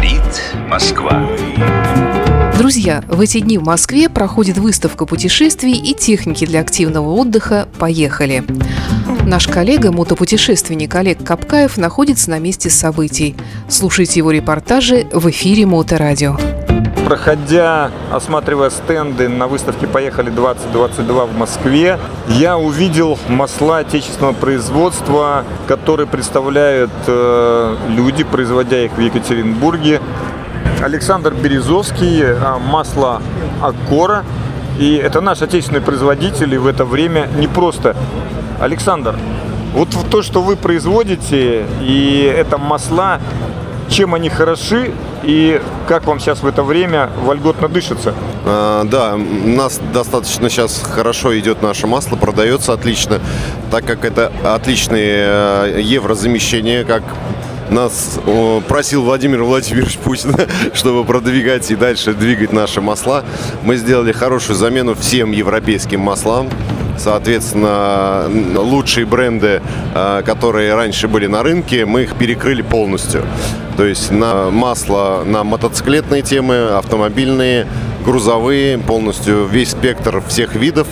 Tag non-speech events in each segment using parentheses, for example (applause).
Говорит Москва. Друзья, в эти дни в Москве проходит выставка путешествий и техники для активного отдыха «Поехали». Наш коллега, мотопутешественник Олег Капкаев, находится на месте событий. Слушайте его репортажи в эфире Моторадио. Проходя, осматривая стенды на выставке «Поехали 2022» в Москве, я увидел масла отечественного производства, которые представляют э, люди, производя их в Екатеринбурге. Александр Березовский, э, масло Аккора. И это наш отечественный производитель, и в это время не просто. Александр, вот то, что вы производите, и это масла, чем они хороши и как вам сейчас в это время вольготно дышится? А, да, у нас достаточно сейчас хорошо идет наше масло, продается отлично, так как это отличное э, еврозамещение, как нас просил Владимир Владимирович Путин, (laughs) чтобы продвигать и дальше двигать наши масла. Мы сделали хорошую замену всем европейским маслам. Соответственно, лучшие бренды, а, которые раньше были на рынке, мы их перекрыли полностью. То есть на масло на мотоциклетные темы, автомобильные, грузовые, полностью весь спектр всех видов.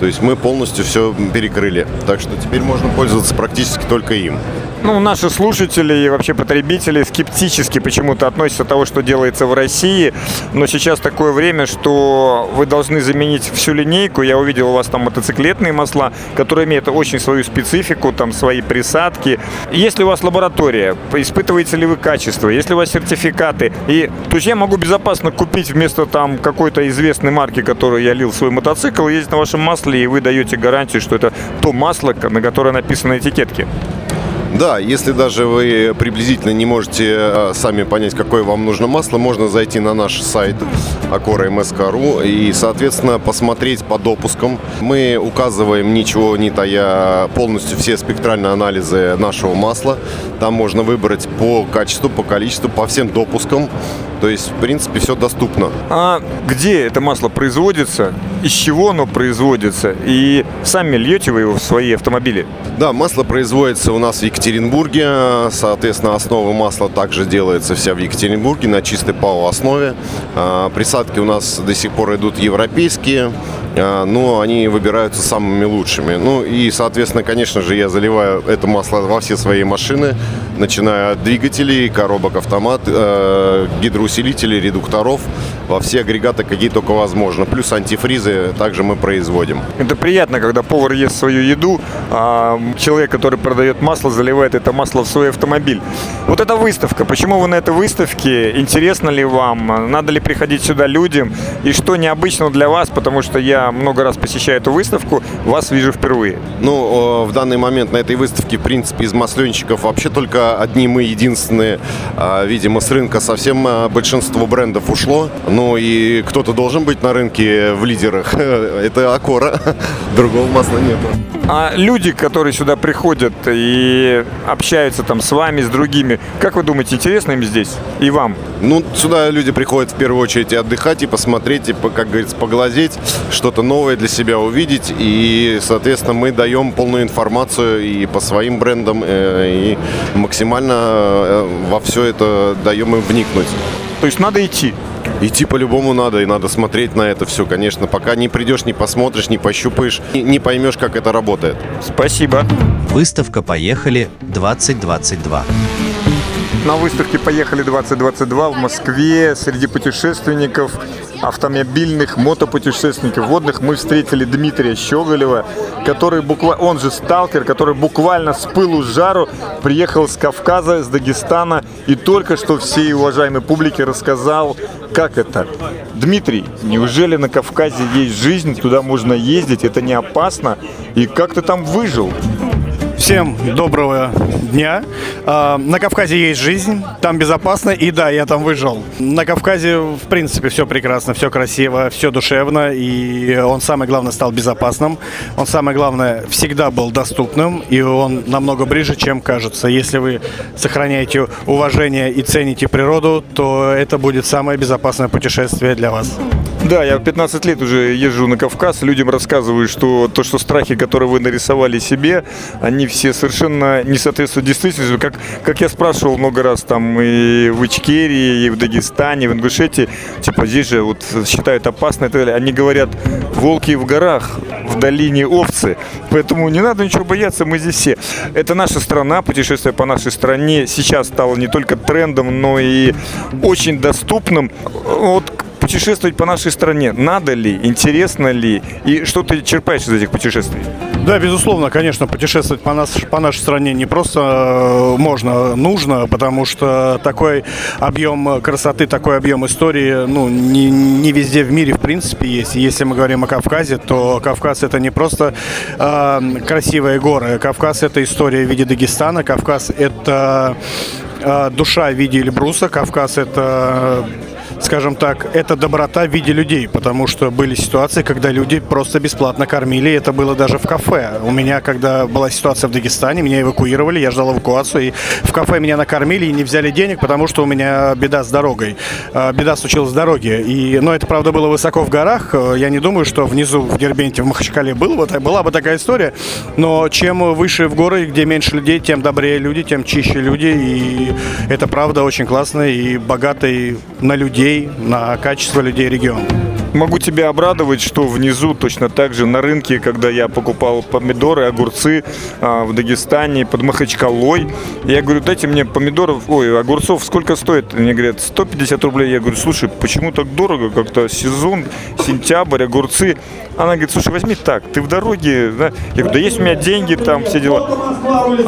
То есть мы полностью все перекрыли. Так что теперь можно пользоваться практически только им ну, наши слушатели и вообще потребители скептически почему-то относятся к тому, что делается в России. Но сейчас такое время, что вы должны заменить всю линейку. Я увидел у вас там мотоциклетные масла, которые имеют очень свою специфику, там свои присадки. Если у вас лаборатория, испытываете ли вы качество, если у вас сертификаты, и то есть я могу безопасно купить вместо там какой-то известной марки, которую я лил в свой мотоцикл, ездить на вашем масле, и вы даете гарантию, что это то масло, на которое написано на этикетке. Да, если даже вы приблизительно не можете э, сами понять, какое вам нужно масло, можно зайти на наш сайт akora.msk.ru и, соответственно, посмотреть по допускам. Мы указываем, ничего не тая, полностью все спектральные анализы нашего масла. Там можно выбрать по качеству, по количеству, по всем допускам. То есть, в принципе, все доступно. А где это масло производится? Из чего оно производится? И сами льете вы его в свои автомобили? Да, масло производится у нас в Екатеринбурге. Соответственно, основа масла также делается вся в Екатеринбурге на чистой ПАО основе. А, присадки у нас до сих пор идут европейские, а, но они выбираются самыми лучшими. Ну и, соответственно, конечно же, я заливаю это масло во все свои машины, начиная от двигателей, коробок автомат, э, гидро усилителей, редукторов, во все агрегаты, какие только возможно. Плюс антифризы также мы производим. Это приятно, когда повар ест свою еду, а человек, который продает масло, заливает это масло в свой автомобиль. Вот эта выставка. Почему вы на этой выставке? Интересно ли вам? Надо ли приходить сюда людям? И что необычно для вас? Потому что я много раз посещаю эту выставку, вас вижу впервые. Ну, в данный момент на этой выставке, в принципе, из масленщиков вообще только одни мы единственные. А, видимо, с рынка совсем а, большинство брендов ушло. Ну и кто-то должен быть на рынке в лидерах. (laughs) Это Акора. (laughs) Другого масла нет. А люди, которые сюда приходят и общаются там с вами, с другими, как вы думаете, интересно им здесь и вам? Ну, сюда люди приходят в первую очередь и отдыхать, и посмотреть, и, как говорится, поглазеть, что-то новое для себя увидеть. И, соответственно, мы даем полную информацию и по своим брендам, э, и максимально э, во все это даем им вникнуть. То есть надо идти? Идти по-любому надо, и надо смотреть на это все, конечно. Пока не придешь, не посмотришь, не пощупаешь, не, не поймешь, как это работает. Спасибо. Выставка «Поехали 2022». На выставке «Поехали 2022» в Москве среди путешественников автомобильных мотопутешественников водных мы встретили Дмитрия Щеголева, который буквально, он же сталкер, который буквально с пылу с жару приехал с Кавказа, с Дагестана и только что всей уважаемой публике рассказал, как это. Дмитрий, неужели на Кавказе есть жизнь, туда можно ездить, это не опасно? И как ты там выжил? Всем доброго дня. А, на Кавказе есть жизнь, там безопасно, и да, я там выжил. На Кавказе, в принципе, все прекрасно, все красиво, все душевно, и он, самое главное, стал безопасным. Он, самое главное, всегда был доступным, и он намного ближе, чем кажется. Если вы сохраняете уважение и цените природу, то это будет самое безопасное путешествие для вас. Да, я 15 лет уже езжу на Кавказ, людям рассказываю, что то, что страхи, которые вы нарисовали себе, они все совершенно не соответствуют действительности. Как, как я спрашивал много раз там и в Ичкерии, и в Дагестане, и в Ингушетии, типа здесь же вот считают опасно и так далее. Они говорят, волки в горах, в долине овцы. Поэтому не надо ничего бояться, мы здесь все. Это наша страна, путешествие по нашей стране сейчас стало не только трендом, но и очень доступным. Вот путешествовать по нашей стране надо ли, интересно ли, и что ты черпаешь из этих путешествий? Да, безусловно, конечно, путешествовать по, нас, по нашей стране не просто э, можно, нужно, потому что такой объем красоты, такой объем истории, ну, не, не везде в мире, в принципе, есть. Если мы говорим о Кавказе, то Кавказ это не просто э, красивые горы. Кавказ это история в виде Дагестана, Кавказ это э, душа в виде Эльбруса, Кавказ это скажем так, это доброта в виде людей, потому что были ситуации, когда люди просто бесплатно кормили, это было даже в кафе. У меня, когда была ситуация в Дагестане, меня эвакуировали, я ждал эвакуацию, и в кафе меня накормили и не взяли денег, потому что у меня беда с дорогой. А, беда случилась с дороги. И, но это, правда, было высоко в горах. Я не думаю, что внизу в Дербенте, в Махачкале было бы, была бы такая история. Но чем выше в горы, где меньше людей, тем добрее люди, тем чище люди. И это, правда, очень классно и богатый на людей людей, на качество людей региона. Могу тебя обрадовать, что внизу точно так же на рынке, когда я покупал помидоры, огурцы а, в Дагестане под Махачкалой, я говорю, дайте мне помидоров, ой, огурцов сколько стоит? Мне говорят, 150 рублей. Я говорю, слушай, почему так дорого? Как-то сезон, сентябрь, огурцы. Она говорит, слушай, возьми так, ты в дороге. Да? Я говорю, да есть у меня деньги там, все дела.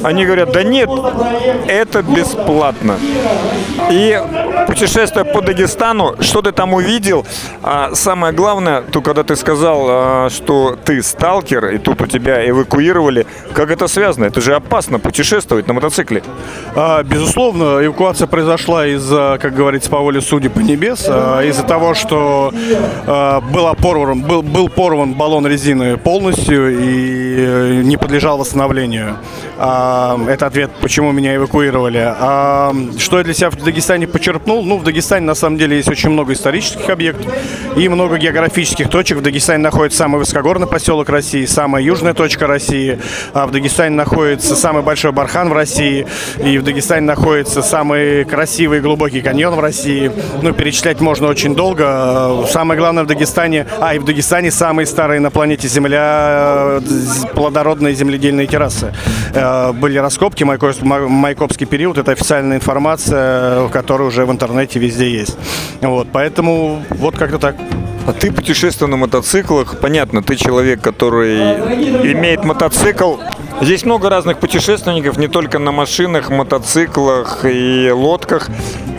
Они говорят, да нет, это бесплатно. И путешествуя по Дагестану, что ты там увидел? А, самое главное, то когда ты сказал, а, что ты сталкер, и тут у тебя эвакуировали, как это связано? Это же опасно путешествовать на мотоцикле. А, безусловно, эвакуация произошла из-за, как говорится, по воле судеб по небес, а, из-за того, что а, был порван, был, был порван баллон резины полностью и э, не подлежал восстановлению. А, это ответ, почему меня эвакуировали. А, что я для себя в Дагестане почерпнул? Ну, в Дагестане на самом деле есть очень много исторических объектов и много географических точек. В Дагестане находится самый высокогорный поселок России, самая южная точка России. А в Дагестане находится самый большой бархан в России. И в Дагестане находится самый красивый и глубокий каньон в России. Ну, перечислять можно очень долго. Самое главное в Дагестане, а и в Дагестане самые старые на планете Земля плодородные земледельные террасы. Э, были раскопки, Майкопский период, это официальная информация, которая уже в интернете везде есть. Вот, поэтому вот как-то так. А ты путешествуешь на мотоциклах. Понятно, ты человек, который имеет мотоцикл. Здесь много разных путешественников, не только на машинах, мотоциклах и лодках.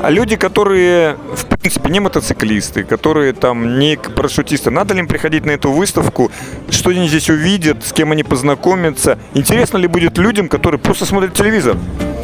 А люди, которые, в принципе, не мотоциклисты, которые там не парашютисты. Надо ли им приходить на эту выставку? Что они здесь увидят? С кем они познакомятся? Интересно ли будет людям, которые просто смотрят телевизор?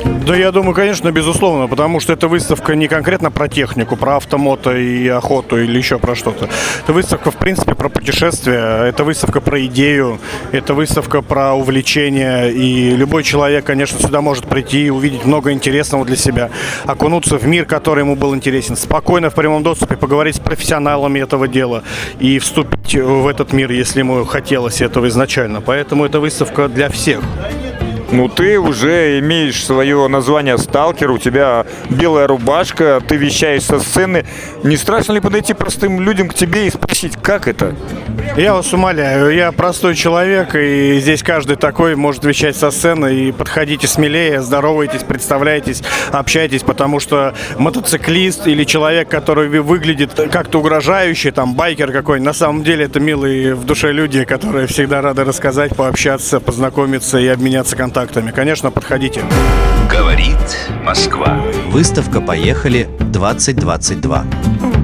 Да, я думаю, конечно, безусловно, потому что эта выставка не конкретно про технику, про автомото и охоту или еще про что-то. Это выставка, в принципе, про путешествия, это выставка про идею, это выставка про увлечение, и любой человек, конечно, сюда может прийти и увидеть много интересного для себя, окунуться в мир, который ему был интересен, спокойно в прямом доступе поговорить с профессионалами этого дела и вступить в этот мир, если ему хотелось этого изначально. Поэтому эта выставка для всех. Ну, ты уже имеешь свое название «Сталкер», у тебя белая рубашка, ты вещаешь со сцены. Не страшно ли подойти простым людям к тебе и спросить, как это? Я вас умоляю, я простой человек, и здесь каждый такой может вещать со сцены, и подходите смелее, здоровайтесь, представляйтесь, общайтесь, потому что мотоциклист или человек, который выглядит как-то угрожающе, там, байкер какой-нибудь, на самом деле это милые в душе люди, которые всегда рады рассказать, пообщаться, познакомиться и обменяться контактами контактами. Конечно, подходите. Говорит Москва. Выставка «Поехали» 2022.